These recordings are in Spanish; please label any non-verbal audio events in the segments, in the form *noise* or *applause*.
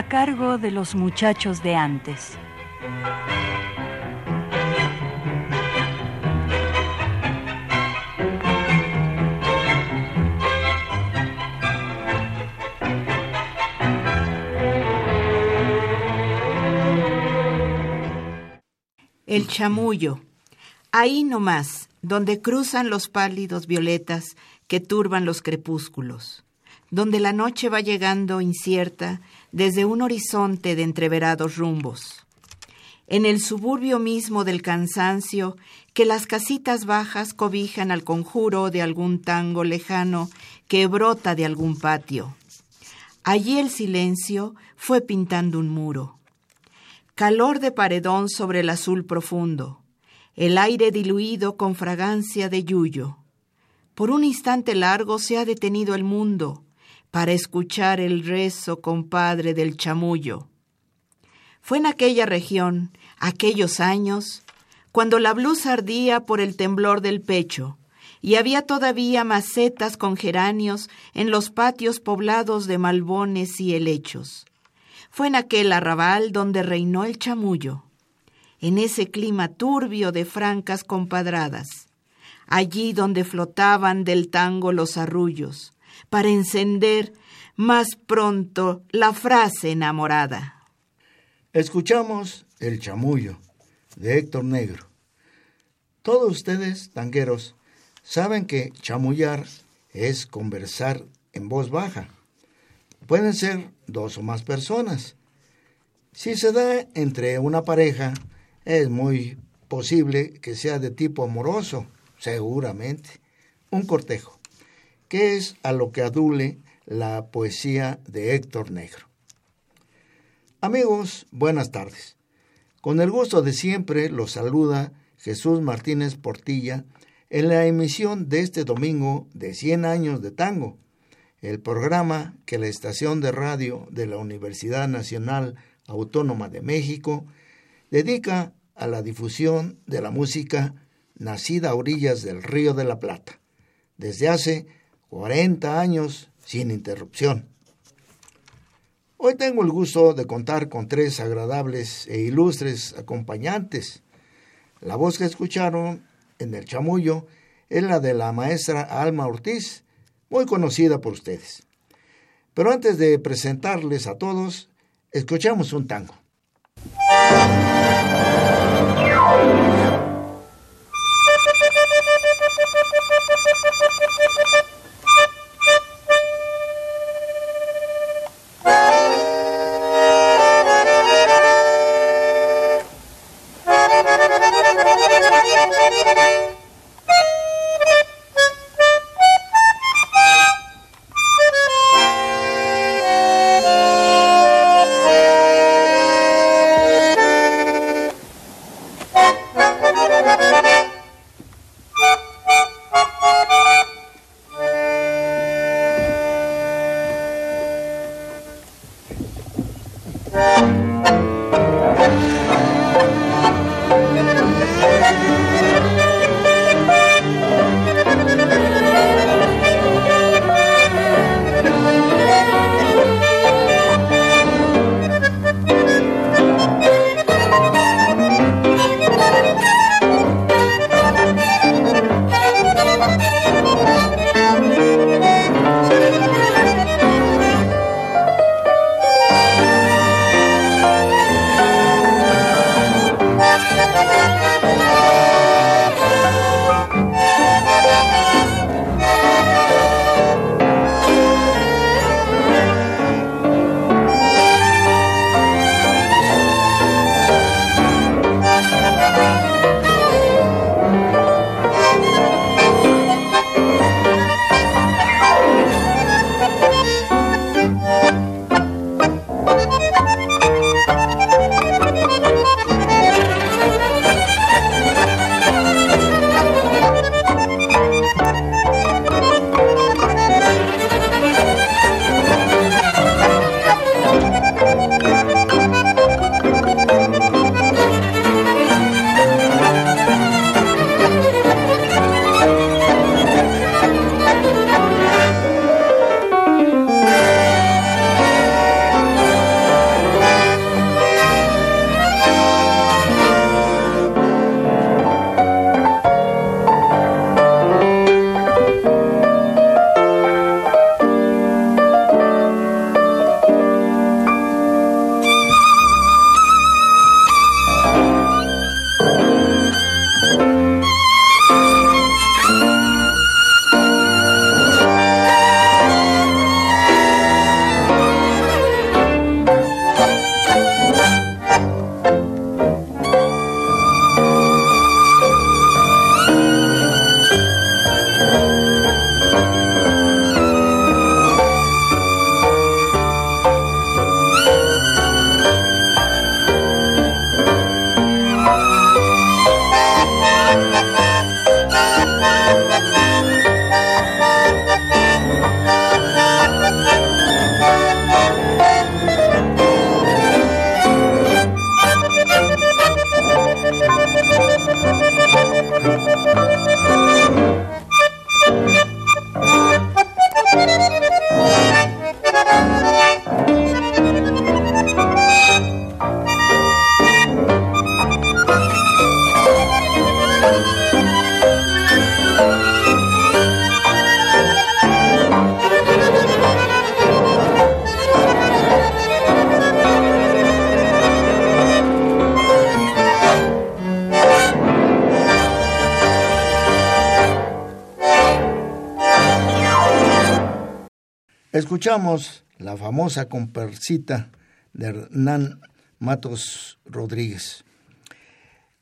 A cargo de los muchachos de antes. El chamullo. Ahí nomás, donde cruzan los pálidos violetas que turban los crepúsculos, donde la noche va llegando incierta desde un horizonte de entreverados rumbos. En el suburbio mismo del cansancio, que las casitas bajas cobijan al conjuro de algún tango lejano que brota de algún patio. Allí el silencio fue pintando un muro. Calor de paredón sobre el azul profundo, el aire diluido con fragancia de yuyo. Por un instante largo se ha detenido el mundo, para escuchar el rezo compadre del chamullo. Fue en aquella región, aquellos años, cuando la blusa ardía por el temblor del pecho, y había todavía macetas con geranios en los patios poblados de malbones y helechos. Fue en aquel arrabal donde reinó el chamullo, en ese clima turbio de francas compadradas, allí donde flotaban del tango los arrullos, para encender más pronto la frase enamorada. Escuchamos El chamullo de Héctor Negro. Todos ustedes, tangueros, saben que chamullar es conversar en voz baja. Pueden ser dos o más personas. Si se da entre una pareja, es muy posible que sea de tipo amoroso, seguramente, un cortejo que es a lo que adule la poesía de Héctor Negro. Amigos, buenas tardes. Con el gusto de siempre los saluda Jesús Martínez Portilla en la emisión de este domingo de 100 años de tango, el programa que la estación de radio de la Universidad Nacional Autónoma de México dedica a la difusión de la música nacida a orillas del Río de la Plata, desde hace 40 años sin interrupción. Hoy tengo el gusto de contar con tres agradables e ilustres acompañantes. La voz que escucharon en el chamullo es la de la maestra Alma Ortiz, muy conocida por ustedes. Pero antes de presentarles a todos, escuchamos un tango. Escuchamos la famosa comparsita de Hernán Matos Rodríguez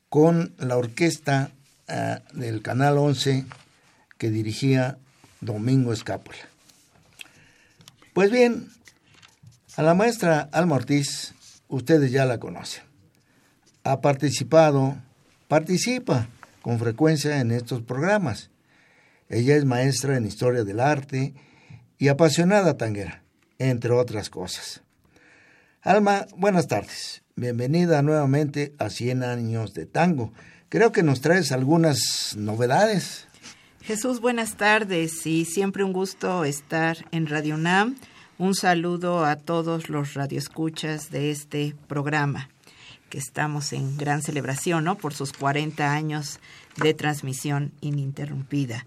con la orquesta eh, del Canal 11 que dirigía Domingo Escápula. Pues bien, a la maestra Alma Ortiz, ustedes ya la conocen. Ha participado, participa con frecuencia en estos programas. Ella es maestra en historia del arte y apasionada tanguera, entre otras cosas. Alma, buenas tardes. Bienvenida nuevamente a 100 años de tango. Creo que nos traes algunas novedades. Jesús, buenas tardes y siempre un gusto estar en Radio UNAM. Un saludo a todos los radioescuchas de este programa, que estamos en gran celebración, ¿no? Por sus 40 años de transmisión ininterrumpida.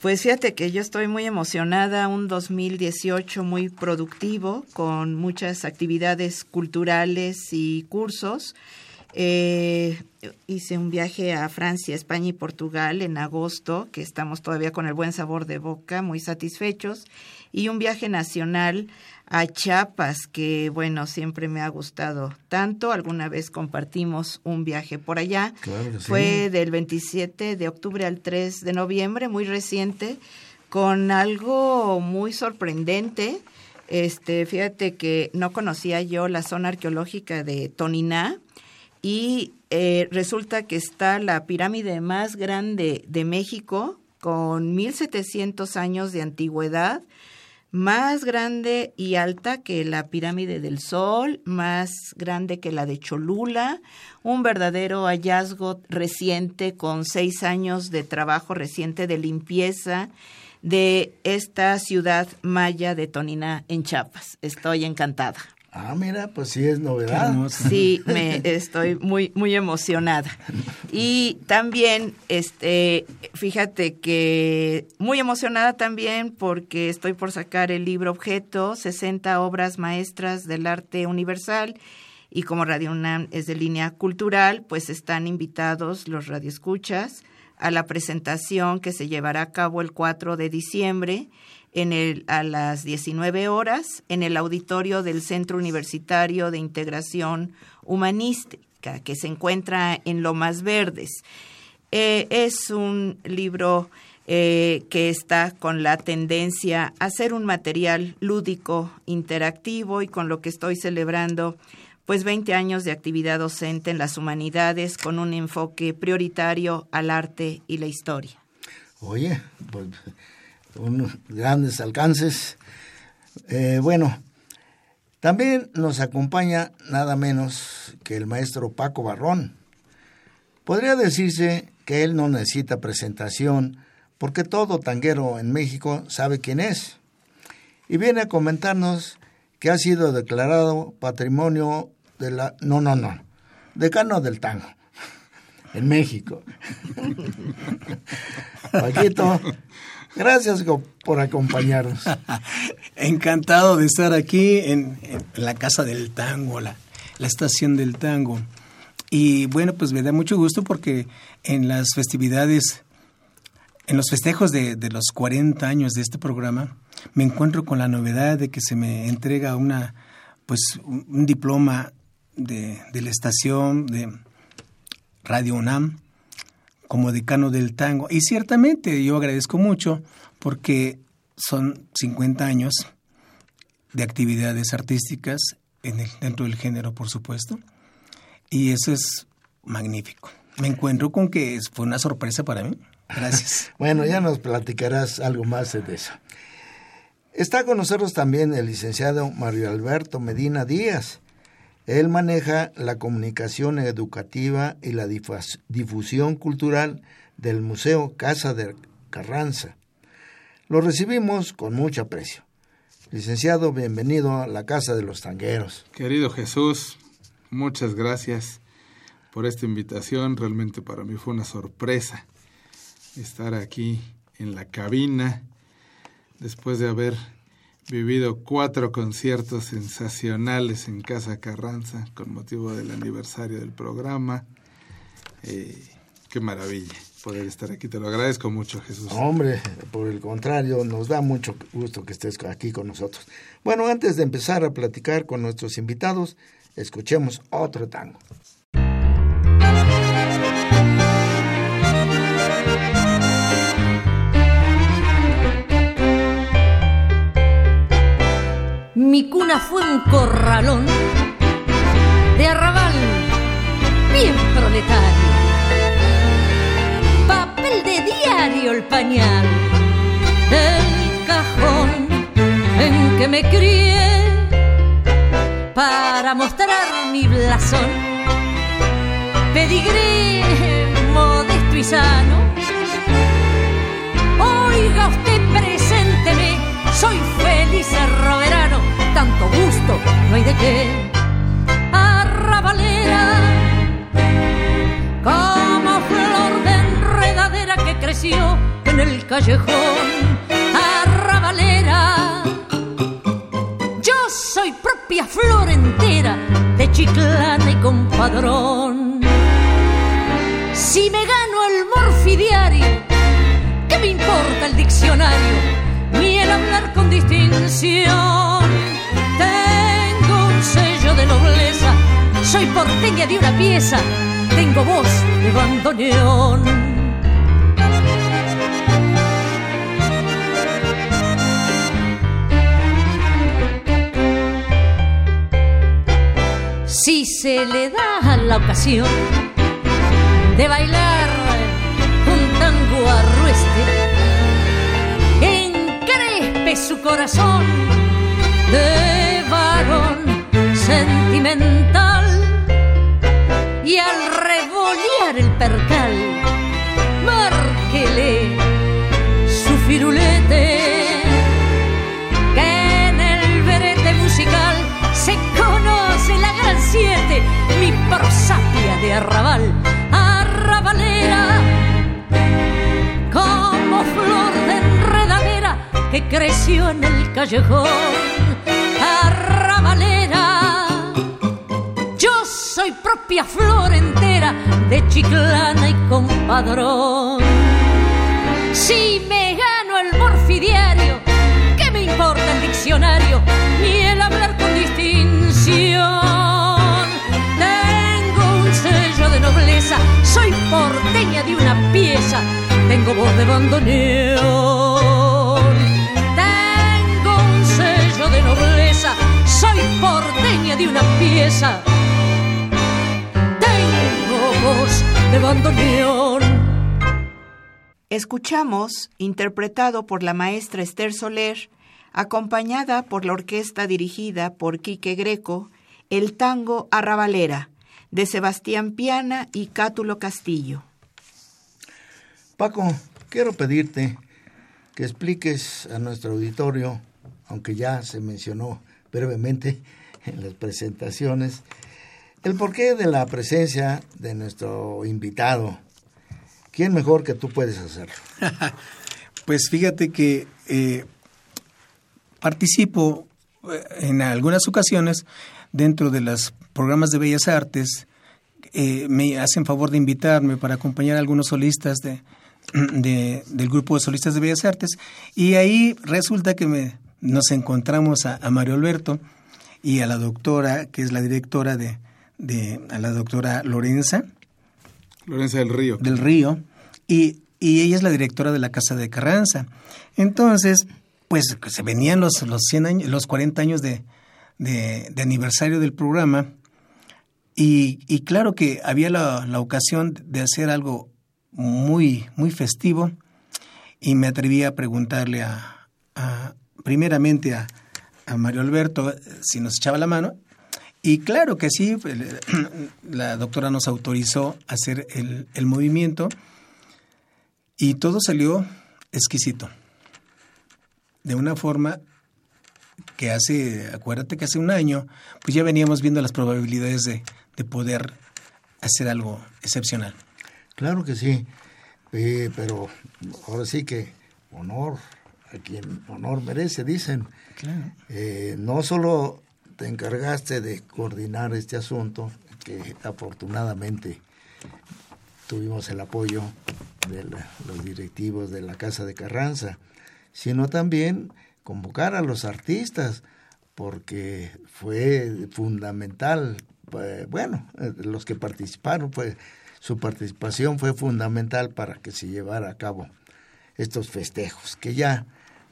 Pues fíjate que yo estoy muy emocionada, un 2018 muy productivo, con muchas actividades culturales y cursos. Eh, hice un viaje a Francia, España y Portugal en agosto, que estamos todavía con el buen sabor de boca, muy satisfechos, y un viaje nacional a Chiapas, que bueno, siempre me ha gustado tanto. Alguna vez compartimos un viaje por allá. Fue del 27 de octubre al 3 de noviembre, muy reciente, con algo muy sorprendente. Este, fíjate que no conocía yo la zona arqueológica de Toniná y eh, resulta que está la pirámide más grande de México con 1700 años de antigüedad más grande y alta que la pirámide del Sol, más grande que la de Cholula, un verdadero hallazgo reciente con seis años de trabajo reciente de limpieza de esta ciudad maya de Tonina en Chiapas. Estoy encantada. Ah, mira, pues sí es novedad. Sí, *laughs* me estoy muy muy emocionada. Y también este fíjate que muy emocionada también porque estoy por sacar el libro objeto 60 obras maestras del arte universal y como Radio UNAM es de línea cultural, pues están invitados los radioescuchas a la presentación que se llevará a cabo el 4 de diciembre en el, a las 19 horas en el auditorio del Centro Universitario de Integración Humanística, que se encuentra en Lomas Verdes. Eh, es un libro eh, que está con la tendencia a ser un material lúdico, interactivo y con lo que estoy celebrando pues 20 años de actividad docente en las humanidades con un enfoque prioritario al arte y la historia. Oye, pues unos grandes alcances. Eh, bueno, también nos acompaña nada menos que el maestro Paco Barrón. Podría decirse que él no necesita presentación porque todo tanguero en México sabe quién es. Y viene a comentarnos que ha sido declarado patrimonio de la... No, no, no. Decano del tango. *laughs* En México. *laughs* Paquito, Gracias por acompañarnos. *laughs* Encantado de estar aquí en, la Casa del Tango, la, Estación del Tango. Y bueno, pues me da mucho gusto porque en las festividades, en los festejos de, los 40 años de este programa, me encuentro con la novedad de que se me entrega una, pues, un diploma de, de la estación de Radio UNAM como decano del tango. Y ciertamente yo agradezco mucho porque son 50 años de actividades artísticas en el, dentro del género, por supuesto. Y eso es magnífico. Me encuentro con que fue una sorpresa para mí. Gracias. *laughs* bueno, ya nos platicarás algo más de eso. Está con nosotros también el licenciado Mario Alberto Medina Díaz. Él maneja la comunicación educativa y la difusión cultural del Museo Casa de Carranza. Lo recibimos con mucho aprecio. Licenciado, bienvenido a la Casa de los Tangueros. Querido Jesús, muchas gracias por esta invitación. Realmente para mí fue una sorpresa estar aquí en la cabina después de haber vivido cuatro conciertos sensacionales en Casa Carranza con motivo del aniversario del programa. Eh, qué maravilla poder estar aquí. Te lo agradezco mucho, Jesús. Hombre, por el contrario, nos da mucho gusto que estés aquí con nosotros. Bueno, antes de empezar a platicar con nuestros invitados, escuchemos otro tango. Mi cuna fue un corralón de arrabal bien proletario. Papel de diario el pañal del cajón en que me crié para mostrar mi blasón. Pedigré modesto y sano. Oiga usted, presénteme, soy feliz roverano, tanto gusto, no hay de qué. Arrabalera, como flor de enredadera que creció en el callejón. Arrabalera, yo soy propia flor entera de chiclana y compadrón. Si me gano el morfidiario, ¿qué me importa el diccionario? Ni el hablar con distinción. Soy porteña de una pieza, tengo voz de bandoneón. Si se le da la ocasión de bailar un tango arrueste, encrespe su corazón de sentimental y al revolear el percal, márquele su firulete que en el verete musical se conoce la gran siete, mi prosapia de arrabal, arrabalera, como flor de enredadera que creció en el callejón, propia flor entera de chiclana y compadrón. Si me gano el morfidiario, ¿qué me importa el diccionario? Ni el hablar con distinción. Tengo un sello de nobleza, soy porteña de una pieza, tengo voz de bandoneón. Tengo un sello de nobleza, soy porteña de una pieza, voz de bandoneón. Escuchamos, interpretado por la maestra Esther Soler, acompañada por la orquesta dirigida por Quique Greco, el tango Arrabalera, de Sebastián Piana y Cátulo Castillo. Paco, quiero pedirte que expliques a nuestro auditorio, aunque ya se mencionó brevemente en las presentaciones, el porqué de la presencia de nuestro invitado. ¿Quién mejor que tú puedes hacerlo? *laughs* Pues fíjate que eh, participo eh, en algunas ocasiones dentro de los programas de Bellas Artes. eh, me hacen favor de invitarme para acompañar a algunos solistas de, *clears throat* de- del grupo de solistas de Bellas Artes. Y ahí resulta que me, nos encontramos a Mario Alberto y a la doctora, que es la directora de, de a la doctora Lorenza Lorenza del Río. del Río, y, y ella es la directora de la Casa de Carranza. Entonces, pues se venían los, los 100 años, los 40 años de, de- de aniversario del programa, y, y claro que había la, la ocasión de hacer algo muy, muy festivo, y me atreví a preguntarle a, a- primeramente a, a Mario Alberto eh, si nos echaba la mano, y claro que sí, el- *clears throat* la doctora nos autorizó a hacer el, el movimiento y todo salió exquisito. De una forma que hace, acuérdate que hace un año, pues ya veníamos viendo las probabilidades de, de poder hacer algo excepcional. Claro que sí, Eh, pero ahora sí que honor a quien honor merece, dicen. Claro. Eh, no solo te encargaste de coordinar este asunto, que afortunadamente tuvimos el apoyo de los directivos de la Casa de Carranza, sino también convocar a los artistas, porque fue fundamental, eh, bueno, eh, los que participaron, fue, su participación fue fundamental para que se llevara a cabo estos festejos, que ya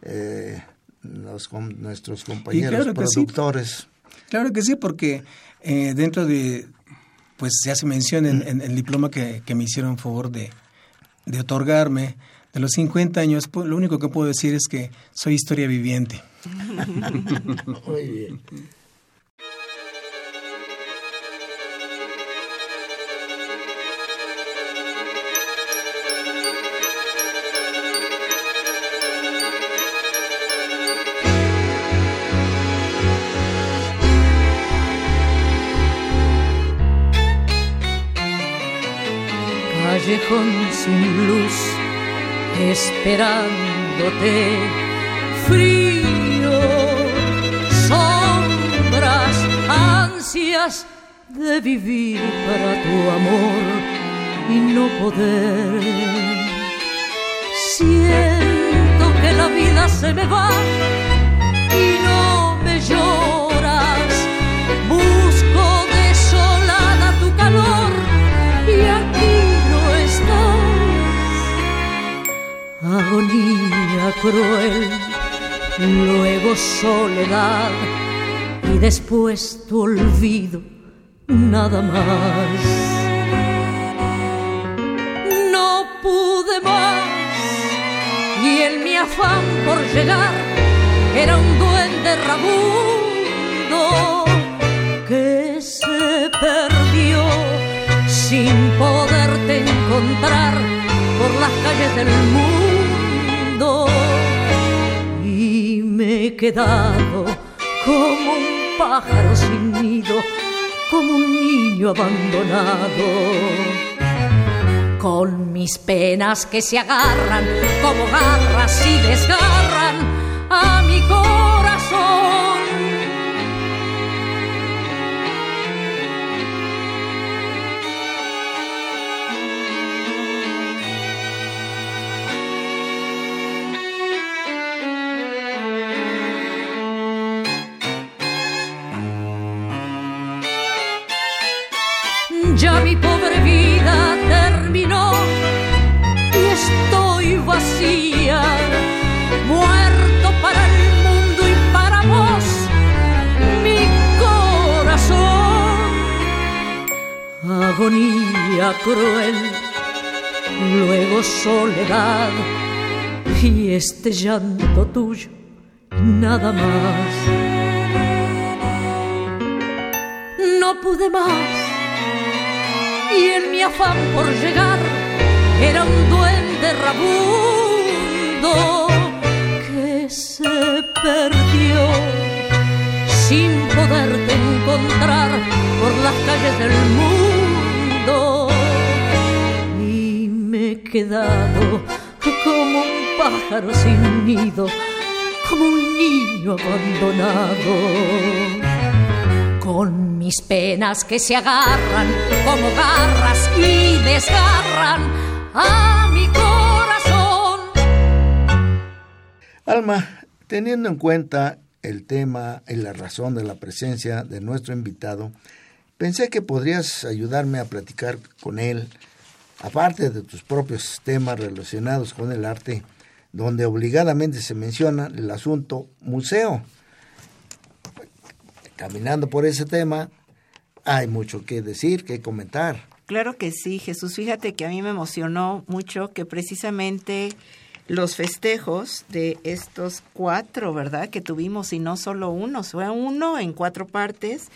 eh, los, nuestros compañeros productores... Claro que sí, porque dentro de, pues se hace mención en, el diploma que, me hicieron favor de, de otorgarme, de los 50 años, pues, lo único que puedo decir es que soy historia viviente. Muy bien. Callejón sin luz esperándote. Frío, sombras, ansias de vivir para tu amor y no poder. Siento que la vida se me va agonía cruel, luego soledad y después tu olvido, nada más. No pude más y en mi afán por llegar era un duende rabundo que se perdió sin poderte encontrar por las calles del mundo he quedado como un pájaro sin nido, como un niño abandonado. Con mis penas que se agarran como garras y desgarran a mi corazón. Ya mi pobre vida terminó y estoy vacía, muerto para el mundo y para vos, mi corazón. Agonía cruel, luego soledad y este llanto tuyo, nada más. No pude más y en mi afán por llegar era un duende rabundo que se perdió sin poderte encontrar por las calles del mundo. Y me he quedado como un pájaro sin nido como un niño abandonado con mis penas que se agarran como garras y desgarran a mi corazón. Alma, teniendo en cuenta el tema y la razón de la presencia de nuestro invitado, pensé que podrías ayudarme a platicar con él, aparte de tus propios temas relacionados con el arte, donde obligadamente se menciona el asunto museo caminando por ese tema, hay mucho que decir, que comentar. Claro que sí, Jesús. Fíjate que a mí me emocionó mucho que precisamente los festejos de estos cuatro, ¿verdad? Que tuvimos y no solo uno, fue uno en cuatro partes.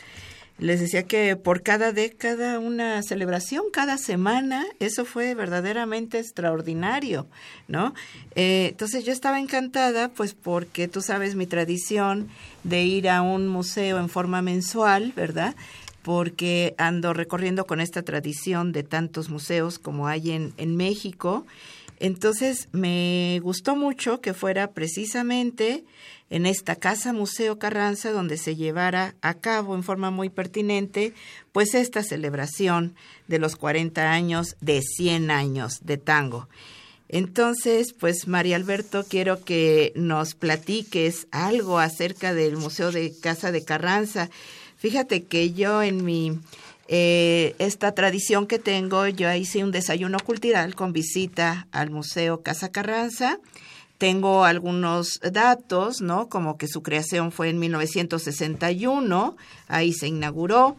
Les decía que por cada década una celebración, cada semana, eso fue verdaderamente extraordinario, ¿no? Eh, entonces yo estaba encantada, pues porque tú sabes mi tradición de ir a un museo en forma mensual, ¿verdad? Porque ando recorriendo con esta tradición de tantos museos como hay en, en México. Entonces me gustó mucho que fuera precisamente en esta Casa Museo Carranza donde se llevara a cabo en forma muy pertinente pues esta celebración de los 40 años de 100 años de tango. Entonces, pues María Alberto, quiero que nos platiques algo acerca del Museo de Casa de Carranza. Fíjate que yo en mi eh, esta tradición que tengo, yo hice un desayuno cultural con visita al Museo Casa Carranza. Tengo algunos datos, ¿no? Como que su creación fue en 1961, ahí se inauguró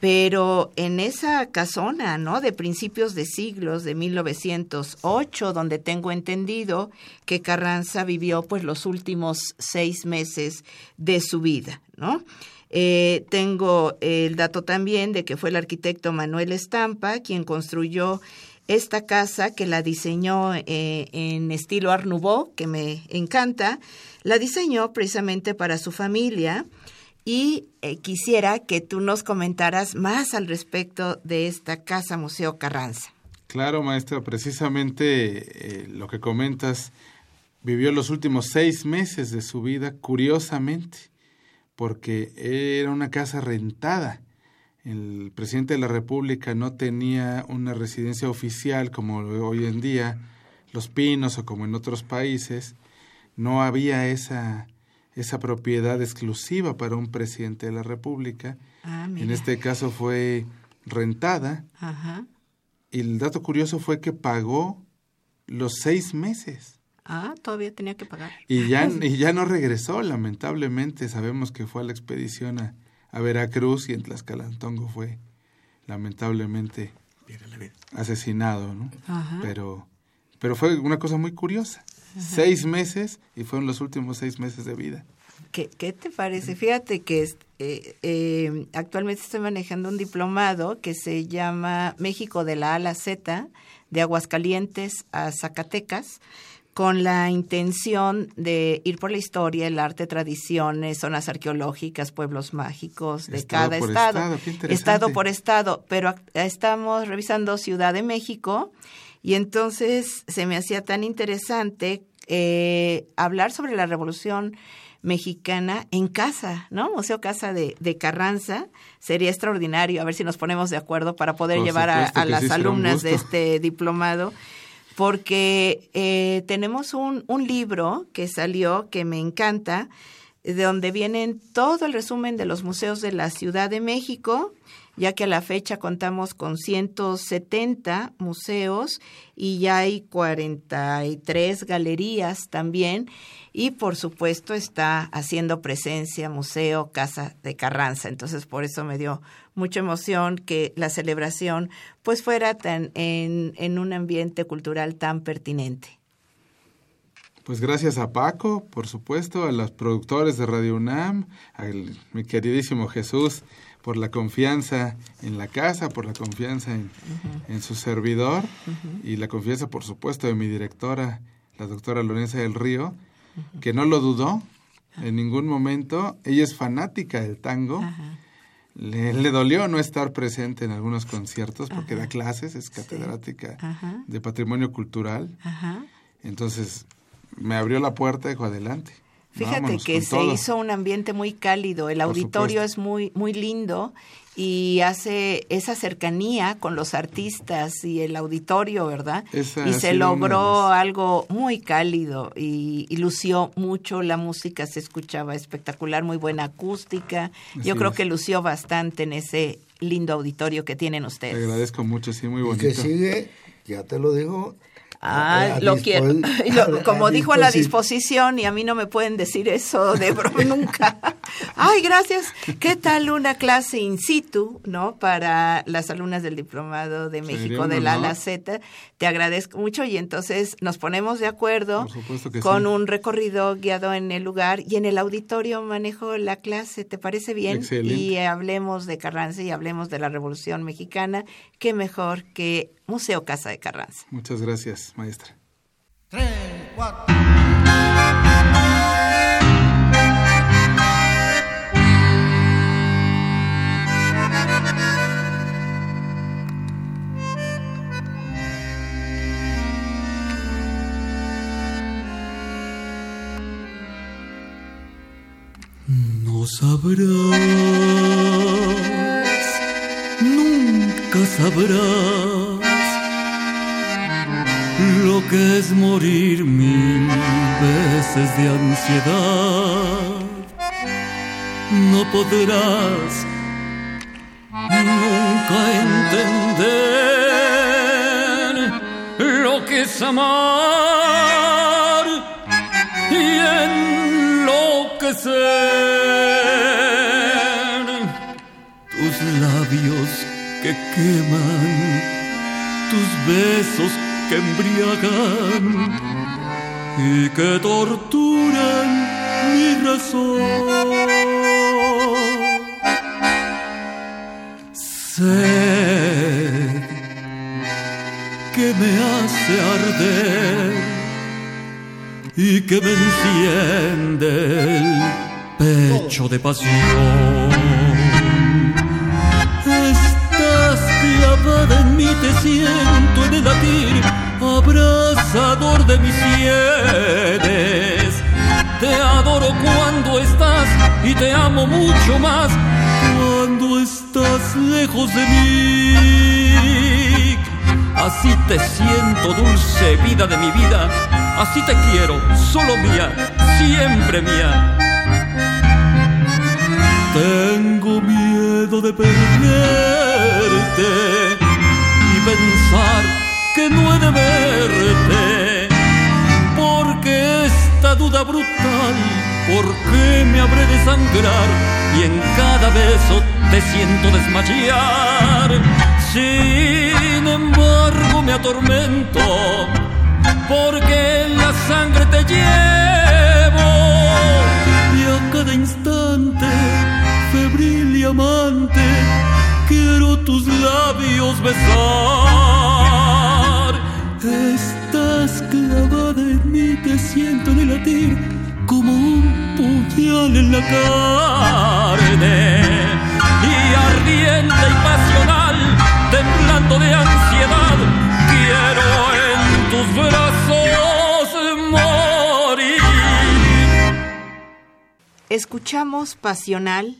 pero en esa casona, ¿no? De principios de siglos, de 1908, donde tengo entendido que Carranza vivió pues los últimos seis meses de su vida, ¿no? Eh, tengo el dato también de que fue el arquitecto Manuel Estampa quien construyó esta casa que la diseñó eh, en estilo Art Nouveau, que me encanta, la diseñó precisamente para su familia y eh, quisiera que tú nos comentaras más al respecto de esta Casa Museo Carranza. Claro, maestra, precisamente eh, lo que comentas, vivió los últimos seis meses de su vida, curiosamente, porque era una casa rentada. El presidente de la República no tenía una residencia oficial como hoy en día, Los Pinos o como en otros países, no había esa esa propiedad exclusiva para un presidente de la República. Ah, en este caso fue rentada. Y el dato curioso fue que pagó los seis meses. Ah, todavía tenía que pagar. Y ya, *laughs* y ya no regresó, lamentablemente. Sabemos que fue a la expedición a, Veracruz y en Tlaxcalantongo fue lamentablemente asesinado, ¿no? Pero, pero fue una cosa muy curiosa seis meses y fueron los últimos seis meses de vida. ¿Qué, qué te parece? Fíjate que eh, eh, actualmente estoy manejando un diplomado que se llama México de la A a la Z, de Aguascalientes a Zacatecas, con la intención de ir por la historia, el arte, tradiciones, zonas arqueológicas, pueblos mágicos de cada estado. Estado, estado por estado, pero estamos revisando Ciudad de México y entonces se me hacía tan interesante eh, hablar sobre la Revolución Mexicana en casa, ¿no? Museo Casa de, Carranza. Sería extraordinario, a ver si nos ponemos de acuerdo para poder llevar a, las alumnas de este diplomado, porque eh, tenemos un, un libro que salió que me encanta, de donde vienen todo el resumen de los museos de la Ciudad de México ya que a la fecha contamos con 170 museos y ya hay 43 galerías también y por supuesto está haciendo presencia Museo Casa de Carranza. Entonces por eso me dio mucha emoción que la celebración pues fuera tan en, en un ambiente cultural tan pertinente. Pues gracias a Paco, por supuesto, a los productores de Radio UNAM, a mi queridísimo Jesús, por la confianza en la casa, por la confianza en, su servidor y la confianza, por supuesto, de mi directora, la doctora Lorenza del Río, que no lo dudó en ningún momento. Ella es fanática del tango. Le, le, dolió no estar presente en algunos conciertos porque da clases, es catedrática de patrimonio cultural. Entonces me abrió la puerta y dijo adelante. Fíjate que se hizo un ambiente muy cálido, el auditorio es muy muy lindo y hace esa cercanía con los artistas y el auditorio, ¿verdad? y se logró algo muy cálido y, lució mucho la música, se escuchaba espectacular, muy buena acústica. Yo creo que lució bastante en ese lindo auditorio que tienen ustedes. Te agradezco mucho, sí, muy bonito. Y que sigue, ya te lo digo, Ah, lo quiero. *laughs* como dijo a la disposición, y a mí no me pueden decir eso de broma *laughs* nunca. Ay, gracias. ¿Qué tal una clase in situ, no? Para las alumnas del Diplomado de México de la ALA Z. Te agradezco mucho y entonces nos ponemos de acuerdo con un recorrido guiado en el lugar y en el auditorio manejo la clase. ¿Te parece bien? Y hablemos de Carranza y hablemos de la Revolución Mexicana. Qué mejor que Museo Casa de Carranza. Muchas gracias, maestra. Sabrás, nunca sabrás lo que es morir mil veces de ansiedad. No podrás nunca entender lo que es amar labios que queman, tus besos que embriagan y que torturan mi razón. Sed que me hace arder y que me enciende el pecho de pasión. Mí, te siento en el latir, abrazador de mis sienes. Te adoro cuando estás y te amo mucho más cuando estás lejos de mí. Así te siento, dulce vida de mi vida. Así te quiero, solo mía, siempre mía. Tengo miedo de perderte pensar que no he de verte. Porque esta duda brutal, ¿por qué me habré de sangrar? Y en cada beso te siento desmayar. Sin embargo me atormento, porque la sangre te llevo. Labios besar. Estás clavada en mí, te siento en el latir como un puñal en la carne. Y ardiente y pasional, temblando de ansiedad, quiero en tus brazos morir. Escuchamos Pasional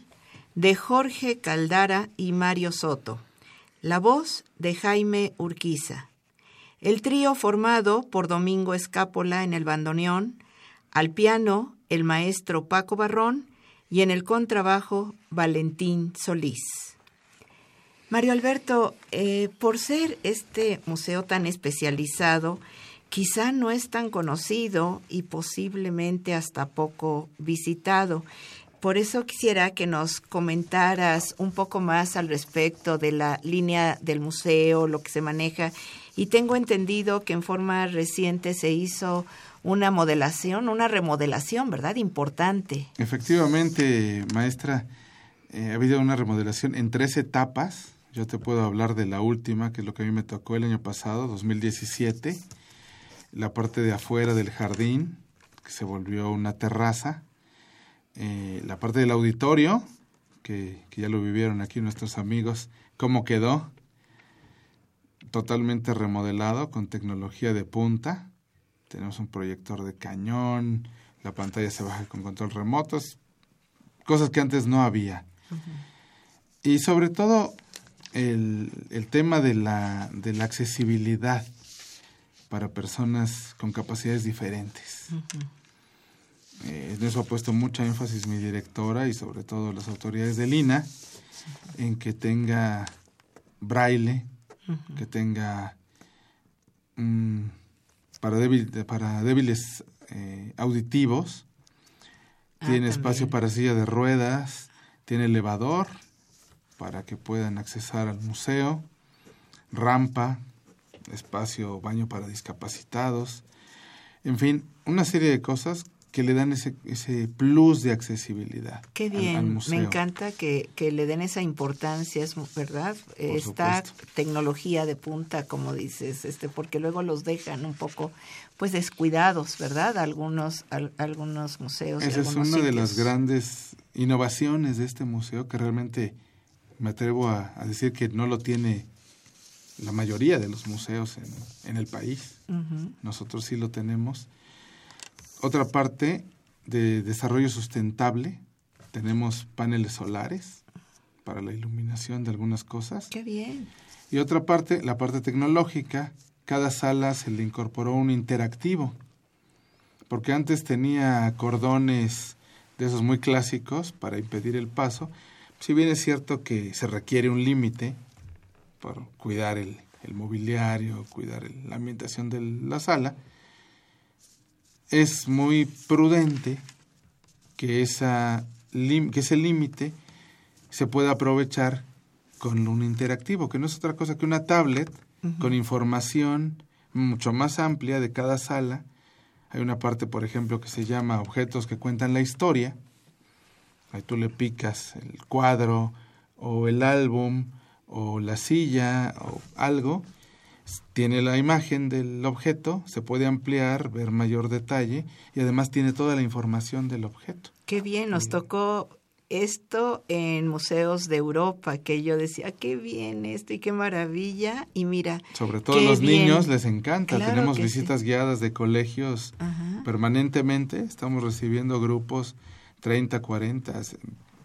de Jorge Caldara y Mario Soto. La voz de Jaime Urquiza. El trío formado por Domingo Escápola en el bandoneón, al piano el maestro Paco Barrón y en el contrabajo Valentín Solís. Mario Alberto, eh, por ser este museo tan especializado, quizá no es tan conocido y posiblemente hasta poco visitado. Por eso quisiera que nos comentaras un poco más al respecto de la línea del museo, lo que se maneja. Y tengo entendido que en forma reciente se hizo una modelación, una remodelación, ¿verdad? Importante. Efectivamente, maestra, eh, ha habido una remodelación en tres etapas. Yo te puedo hablar de la última, que es lo que a mí me tocó el año pasado, 2017. La parte de afuera del jardín, que se volvió una terraza. Eh, la parte del auditorio, que, que ya lo vivieron aquí nuestros amigos, cómo quedó. Totalmente remodelado con tecnología de punta tenemos un proyector de cañón, la pantalla se baja con control remoto, cosas que antes no había. Y sobre todo el, el tema de la, de la, accesibilidad para personas con capacidades diferentes. Eh, en eso ha puesto mucha énfasis mi directora y sobre todo las autoridades del INA en que tenga braille, que tenga... Mm, para, débil, para débiles eh, auditivos, ah, tiene también. espacio para silla de ruedas, tiene elevador para que puedan accesar al museo, rampa, espacio, baño para discapacitados, en fin, una serie de cosas que le dan ese, ese plus de accesibilidad. Qué bien, al, al me encanta que, que, le den esa importancia, es verdad, Por esta supuesto. tecnología de punta, como dices, este, porque luego los dejan un poco pues descuidados, ¿verdad? Algunos, al, algunos museos. Esa es una sitios. de las grandes innovaciones de este museo que realmente me atrevo a, a decir que no lo tiene la mayoría de los museos en, en el país. Uh -huh. Nosotros sí lo tenemos otra parte de desarrollo sustentable, tenemos paneles solares para la iluminación de algunas cosas. Qué bien. Y otra parte, la parte tecnológica, cada sala se le incorporó un interactivo, porque antes tenía cordones de esos muy clásicos para impedir el paso, si bien es cierto que se requiere un límite para cuidar el, el mobiliario, cuidar el- la ambientación de la sala, es muy prudente que, esa, que ese límite se pueda aprovechar con un interactivo, que no es otra cosa que una tablet con información mucho más amplia de cada sala. Hay una parte, por ejemplo, que se llama objetos que cuentan la historia. Ahí tú le picas el cuadro o el álbum o la silla o algo. Tiene la imagen del objeto, se puede ampliar, ver mayor detalle y además tiene toda la información del objeto. Qué bien, nos tocó esto en museos de Europa, que yo decía, qué bien esto y qué maravilla. Y mira, Sobre todo a los bien. niños les encanta. Claro Tenemos visitas guiadas de colegios Ajá. permanentemente. Estamos recibiendo grupos 30, 40.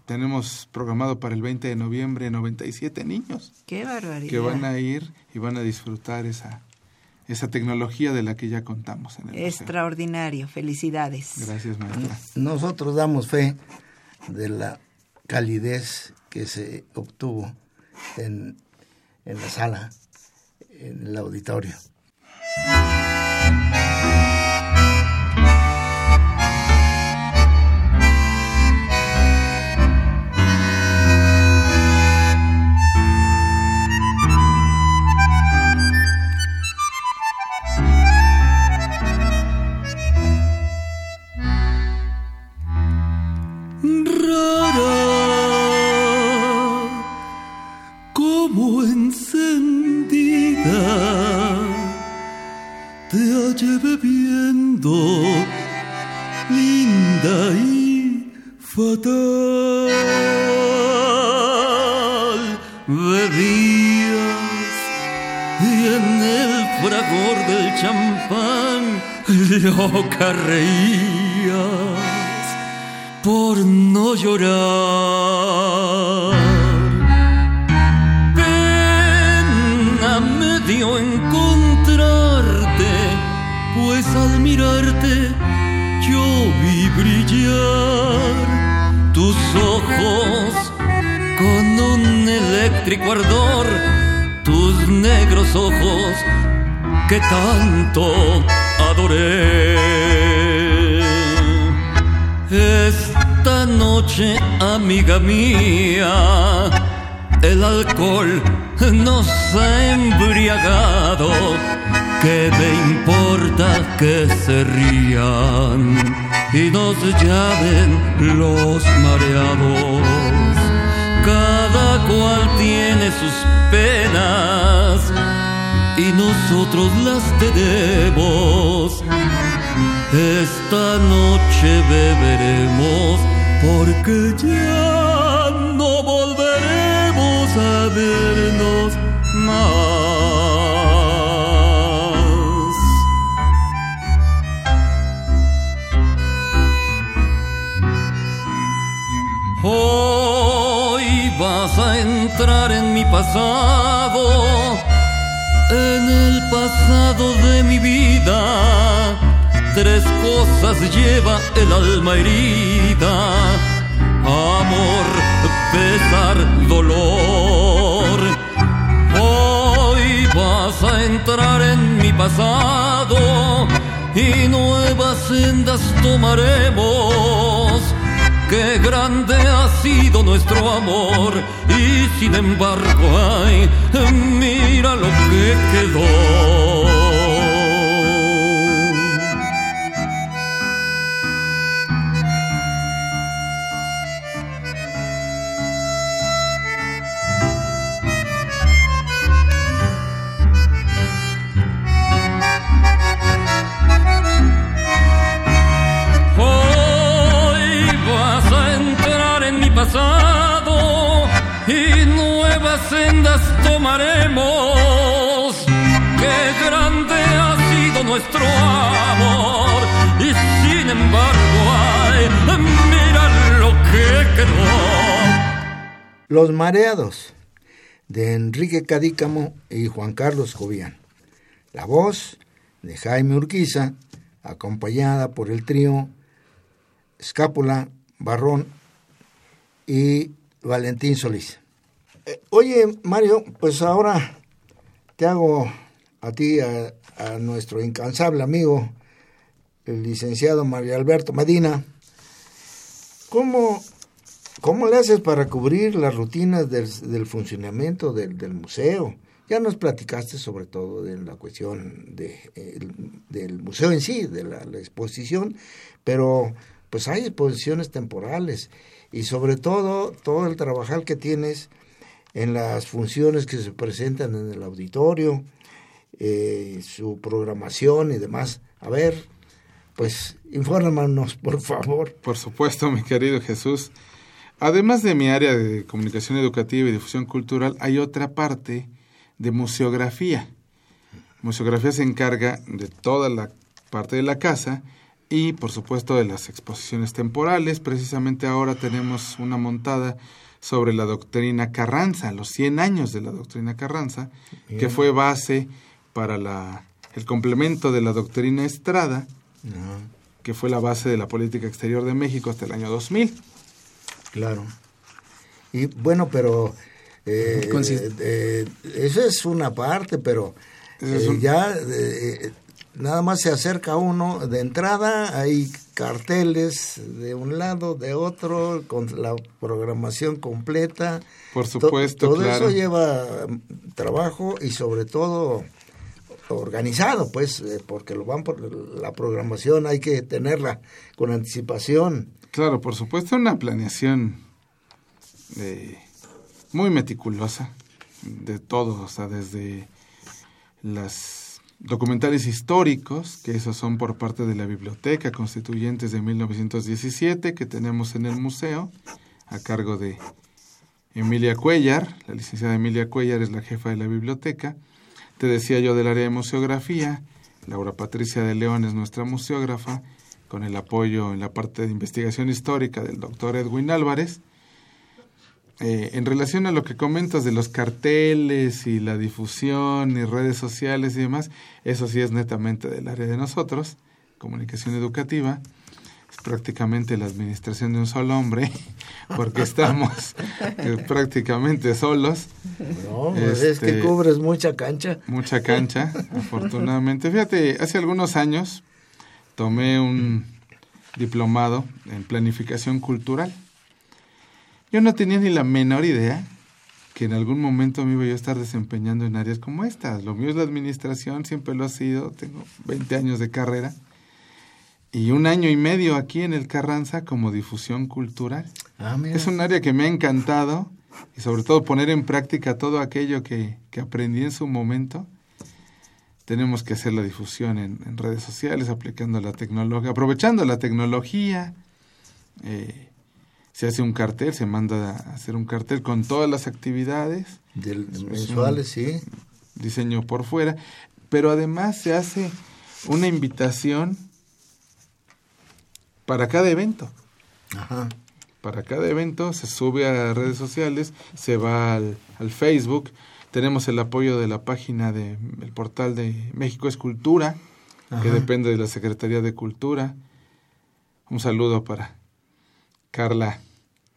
Tenemos programado para el 20 de noviembre 97 niños Qué barbaridad. que van a ir y van a disfrutar esa, esa tecnología de la que ya contamos en el museo. Extraordinario, felicidades. Gracias, maestra. Nosotros damos fe de la calidez que se obtuvo en, en la sala, en el auditorio. Fragor del champán loca reías por no llorar. Pena me dio encontrarte, pues al mirarte yo vi brillar tus ojos con un eléctrico ardor, tus negros ojos que tanto adoré. Esta noche, amiga mía, el alcohol nos ha embriagado. ¿Qué me importa que se rían y nos llamen los mareados? Cada cual tiene sus penas y nosotros las tenemos. Esta noche beberemos porque ya no volveremos a vernos más. Hoy vas a entrar en mi pasado, en el pasado de mi vida. Tres cosas lleva el alma herida. Amor, pesar, dolor. Hoy vas a entrar en mi pasado y nuevas sendas tomaremos. Qué grande ha sido nuestro amor y sin embargo, ay, mira lo que quedó. Pasado y nuevas sendas tomaremos. Qué grande ha sido nuestro amor y sin embargo, ay, mira lo que Los Mareados, de Enrique Cadícamo y Juan Carlos Jovián. La voz de Jaime Urquiza, acompañada por el trío Escápula, Barrón y Valentín Solís. Eh, oye, Mario, pues ahora te hago a ti, a, a nuestro incansable amigo, el licenciado Mario Alberto Medina, ¿cómo, cómo le haces para cubrir las rutinas del, funcionamiento del, museo? Ya nos platicaste sobre todo de la cuestión de, el, del museo en sí, de la, la exposición, pero pues hay exposiciones temporales y sobre todo todo el trabajar que tienes en las funciones que se presentan en el auditorio, eh, su programación y demás. A ver, pues infórmanos, por favor. Por supuesto, mi querido Jesús. Además de mi área de comunicación educativa y difusión cultural, hay otra parte de museografía. Museografía se encarga de toda la parte de la casa y, por supuesto, de las exposiciones temporales. Precisamente ahora tenemos una montada sobre la doctrina Carranza, los 100 años de la doctrina Carranza, Bien. que fue base para la, el complemento de la doctrina Estrada, no. que fue la base de la política exterior de México hasta el año 2000. Claro. Y bueno, pero eh, eh, esa es una parte, pero eh, un... ya eh, nada más se acerca uno de entrada, hay carteles de un lado, de otro, con la programación completa. Por supuesto, to todo claro. eso lleva trabajo y sobre todo organizado, pues, eh, porque lo van por la programación hay que tenerla con anticipación. Claro, por supuesto, una planeación eh, muy meticulosa de todo, o sea, desde las documentales históricos, que esos son por parte de la Biblioteca Constituyentes de 1917, que tenemos en el museo, a cargo de Emilia Cuellar, la licenciada Emilia Cuellar es la jefa de la biblioteca, te decía yo del área de museografía, Laura Patricia de León es nuestra museógrafa, con el apoyo en la parte de investigación histórica del doctor Edwin Álvarez. Eh, en relación a lo que comentas de los carteles y la difusión y redes sociales y demás, eso sí es netamente del área de nosotros, comunicación educativa es prácticamente la administración de un solo hombre, *laughs* porque estamos eh, prácticamente solos. No, este, es que cubres mucha cancha. Mucha cancha, afortunadamente. Fíjate, hace algunos años tomé un diplomado en planificación cultural. Yo no tenía ni la menor idea que en algún momento me iba yo a estar desempeñando en áreas como estas. Lo mío es la administración, siempre lo ha sido, tengo 20 años de carrera y un año y medio aquí en el Carranza como difusión cultural. Ah, es un área que me ha encantado y sobre todo poner en práctica todo aquello que, que aprendí en su momento. Tenemos que hacer la difusión en, en redes sociales, aplicando la tecnología, aprovechando la tecnología. Eh, se hace un cartel, se manda a hacer un cartel con todas las actividades. Del, mensuales, sí. Diseño por fuera. Pero además se hace una invitación para cada evento. Ajá. Para cada evento se sube a redes sociales, se va al, al Facebook. Tenemos el apoyo de la página del de, portal de México es Cultura, Ajá. que depende de la Secretaría de Cultura. Un saludo para Carla,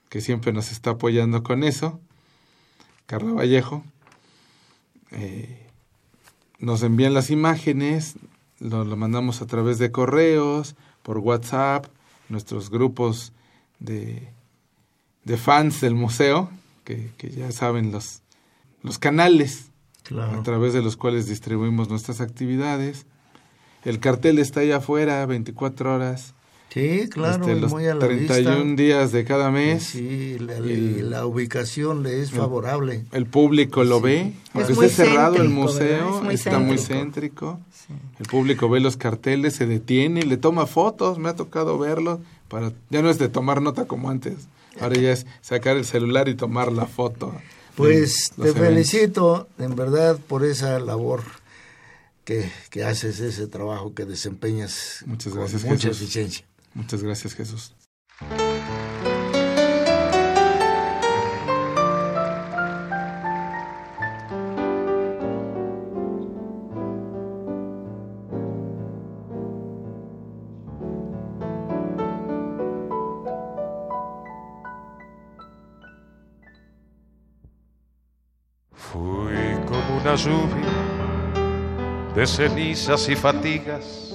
que siempre nos está apoyando con eso. Carla Vallejo. Eh, nos envían las imágenes, lo, lo mandamos a través de correos, por WhatsApp, nuestros grupos de, de fans del museo, que, que, ya saben los, los canales claro. a través de los cuales distribuimos nuestras actividades. El cartel está allá afuera, 24 horas. Sí, claro, este, los muy a la 31 vista. días de cada mes. Sí, la, y la ubicación le es favorable. El público lo Sí. ve, aunque muy esté cerrado el céntrico, museo, Es muy está muy céntrico. céntrico. El público ve los carteles, se detiene, le toma fotos, me ha tocado verlo. Para, ya no es de tomar nota como antes, ahora ya es sacar el celular y tomar la foto. Pues te eventos. felicito, en verdad, por esa labor que, que haces, ese trabajo que desempeñas Muchas con gracias, mucha Jesús. eficiencia. Muchas gracias, Jesús. Fui como una lluvia de cenizas y fatigas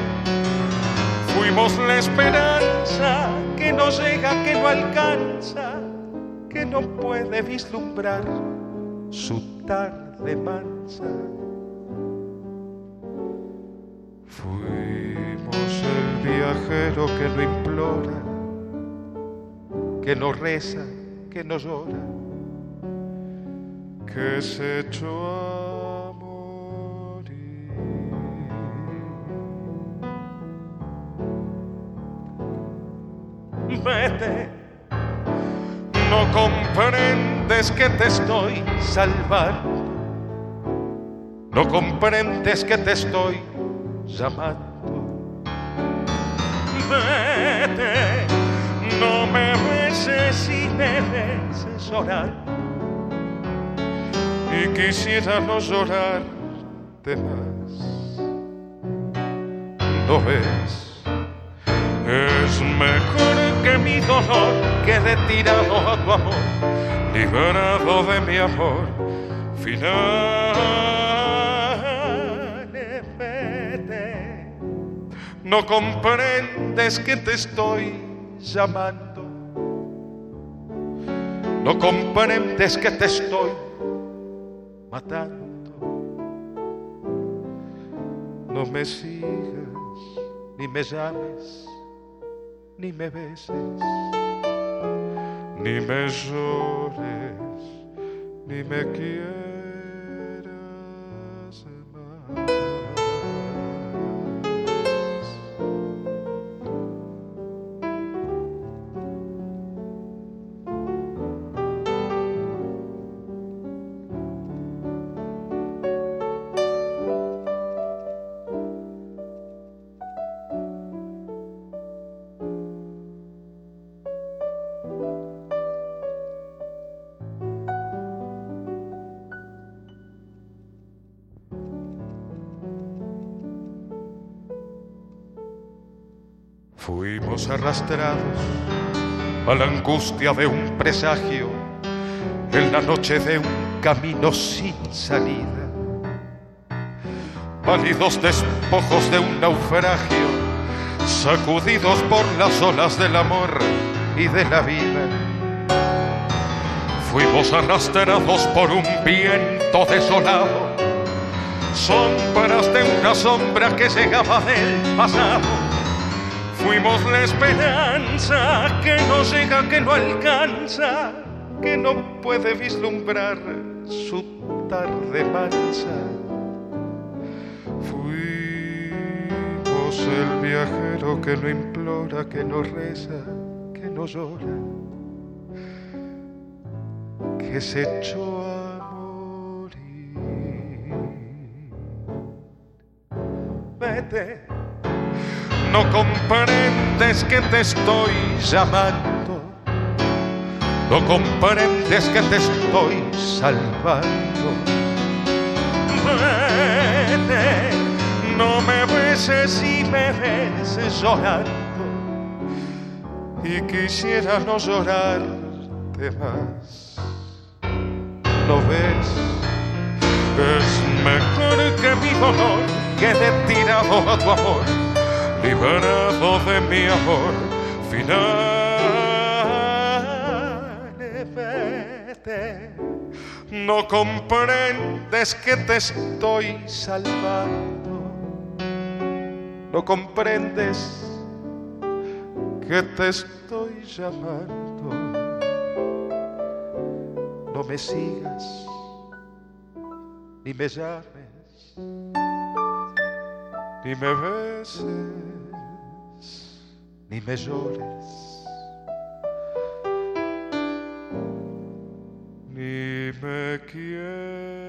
Fuimos la esperanza que no llega, que no alcanza, que no puede vislumbrar su tarde mansa. Fuimos el viajero que no implora, que no reza, que no llora, que se echó a Vete, no comprendes que te estoy salvando, no comprendes que te estoy llamando. Vete, no me beses y me beses llorar. Y quisiera no llorarte más. ¿No ves? Es mejor que mi dolor quede tirado a tu amor, liberado de mi amor final. No comprendes que te estoy llamando, no comprendes que te estoy matando. No me sigas ni me llames, ni me beses, ni me llores, ni me quieras más. Arrastrados a la angustia de un presagio en la noche de un camino sin salida. Pálidos despojos de un naufragio, sacudidos por las olas del amor y de la vida. Fuimos arrastrados por un viento desolado, sombras de una sombra que llegaba del pasado Fuimos la esperanza que no llega, que no alcanza, que no puede vislumbrar su tarde mansa. Fuimos el viajero que no implora, que no reza, que no llora, que se echó a morir. Vete no comprendes que te estoy llamando, no comprendes que te estoy salvando. Vete, no me beses y me beses llorando, y quisiera no llorarte más. ¿Lo ves? Es mejor que mi dolor quede tirado a tu amor liberado de mi amor final. Vete, no comprendes que te estoy salvando, no comprendes que te estoy llamando. No me sigas ni me llames ni me beses, ni me llores, ni me quieras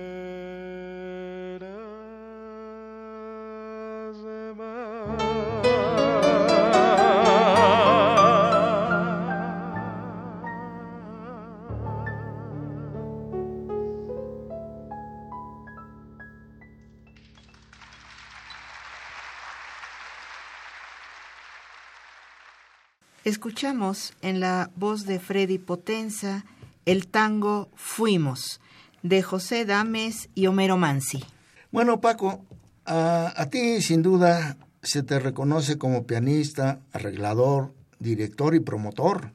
Escuchamos en la voz de Freddy Potenza el tango Fuimos, de José Dames y Homero Mansi. Bueno, Paco, a, a ti sin duda se te reconoce como pianista, arreglador, director y promotor.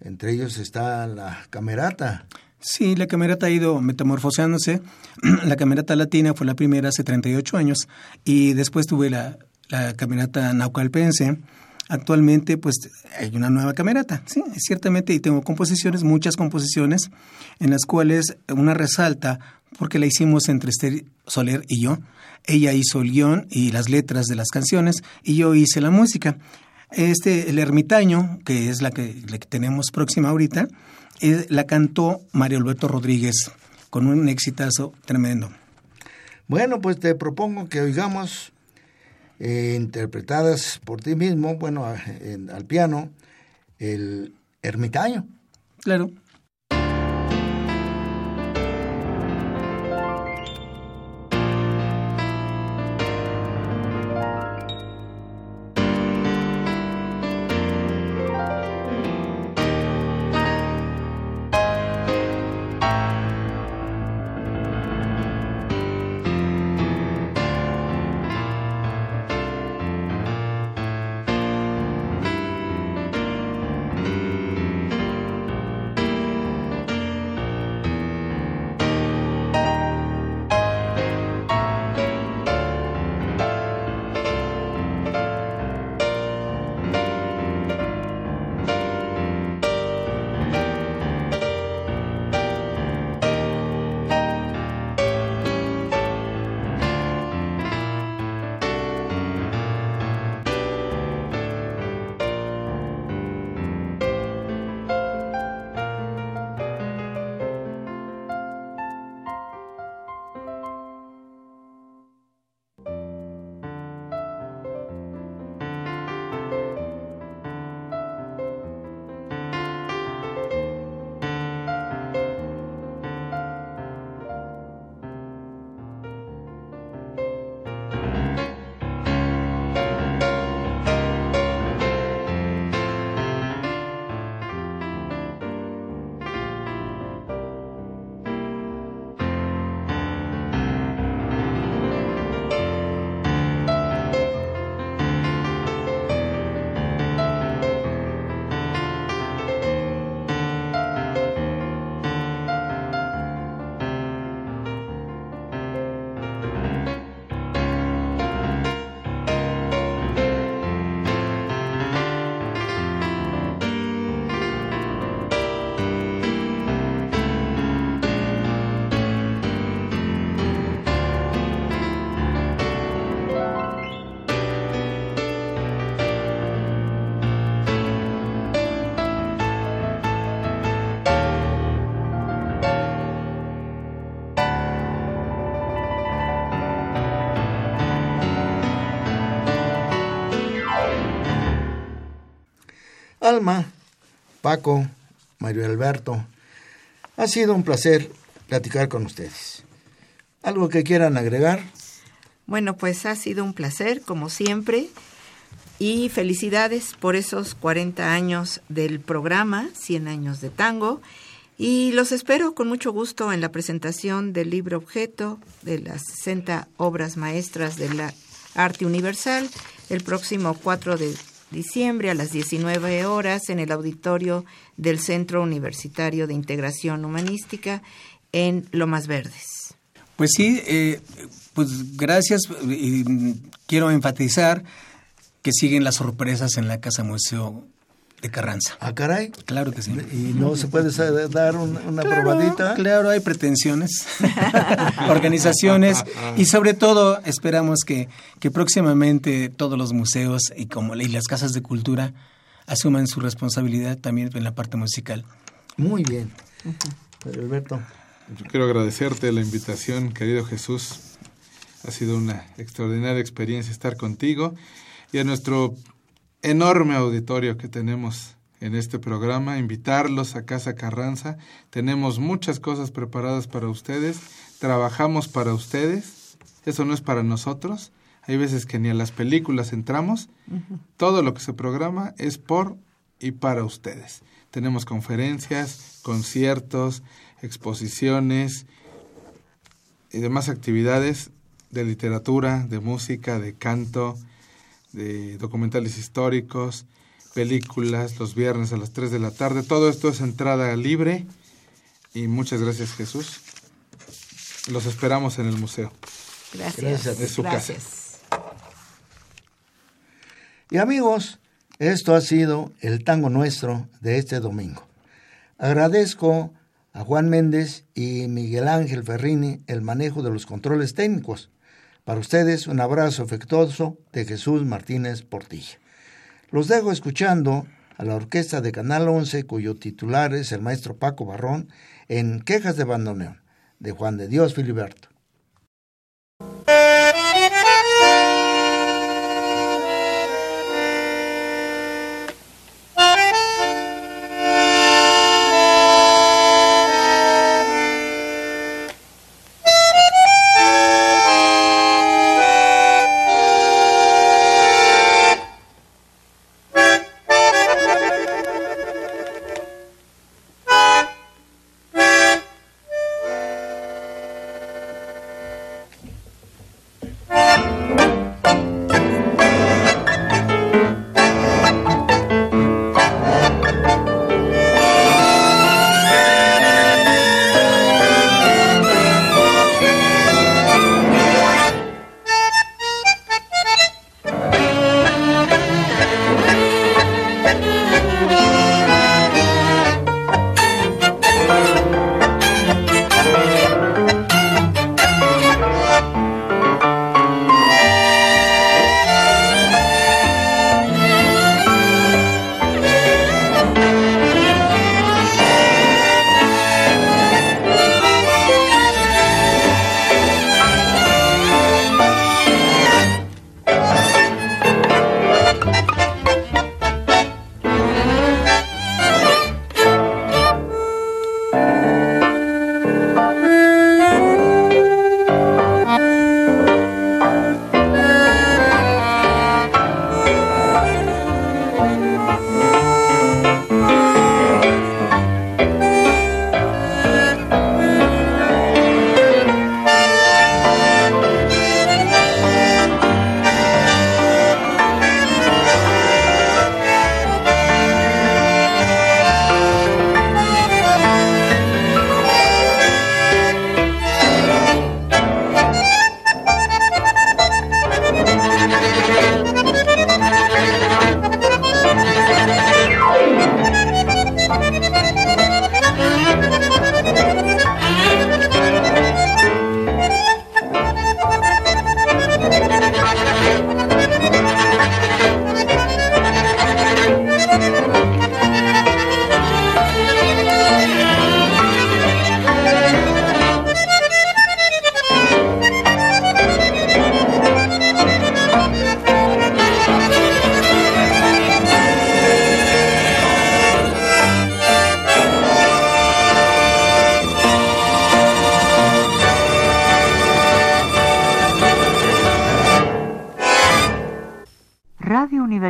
Entre ellos está la camerata. Sí, la camerata ha ido metamorfoseándose. *clears throat* La camerata latina fue la primera hace 38 años y después tuve la, la camerata naucalpense. Actualmente, pues, hay una nueva camerata, sí, ciertamente, y tengo composiciones, muchas composiciones, en las cuales una resalta, porque la hicimos entre Esther Soler y yo. Ella hizo el guion y las letras de las canciones, y yo hice la música. Este, El Ermitaño, que es la que, tenemos próxima ahorita, eh, la cantó Mario Alberto Rodríguez, con un exitazo tremendo. Bueno, pues te propongo que oigamos eh, interpretadas por ti mismo, bueno, al piano, el ermitaño. Claro. Alma, Paco, Mario Alberto, ha sido un placer platicar con ustedes. ¿Algo que quieran agregar? Bueno, pues ha sido un placer, como siempre, y felicidades por esos 40 años del programa, 100 años de tango, y los espero con mucho gusto en la presentación del libro objeto de las 60 obras maestras de la arte universal el próximo 4 de diciembre a las 19 horas en el auditorio del Centro Universitario de Integración Humanística en Lomas Verdes. Pues sí, eh, pues gracias. Y quiero enfatizar que siguen las sorpresas en la Casa Museo de Carranza. Ah, caray. Claro que sí. ¿Y no se puede dar un- una Claro, probadita? Claro, hay pretensiones, *laughs* organizaciones y sobre todo esperamos que, que próximamente todos los museos y como y las casas de cultura asuman su responsabilidad también en la parte musical. Muy bien. Mario Alberto. Yo quiero agradecerte la invitación, querido Jesús. Ha sido una extraordinaria experiencia estar contigo y a nuestro enorme auditorio que tenemos en este programa, invitarlos a Casa Carranza. Tenemos muchas cosas preparadas para ustedes, trabajamos para ustedes, eso no es para nosotros. Hay veces que ni a las películas entramos, todo lo que se programa es por y para ustedes. Tenemos conferencias, conciertos, exposiciones y demás actividades de literatura, de música, de canto, de documentales históricos, películas los viernes a las 3 de la tarde. Todo esto es entrada libre y muchas gracias Jesús. Los esperamos en el museo. Gracias. Gracias. Es su casa. Y amigos, esto ha sido el tango nuestro de este domingo. Agradezco a Juan Méndez y Miguel Ángel Ferrini el manejo de los controles técnicos. Para ustedes un abrazo afectuoso de Jesús Martínez Portilla. Los dejo escuchando a la orquesta de Canal 11 cuyo titular es el maestro Paco Barrón en Quejas de Bandoneón de Juan de Dios Filiberto.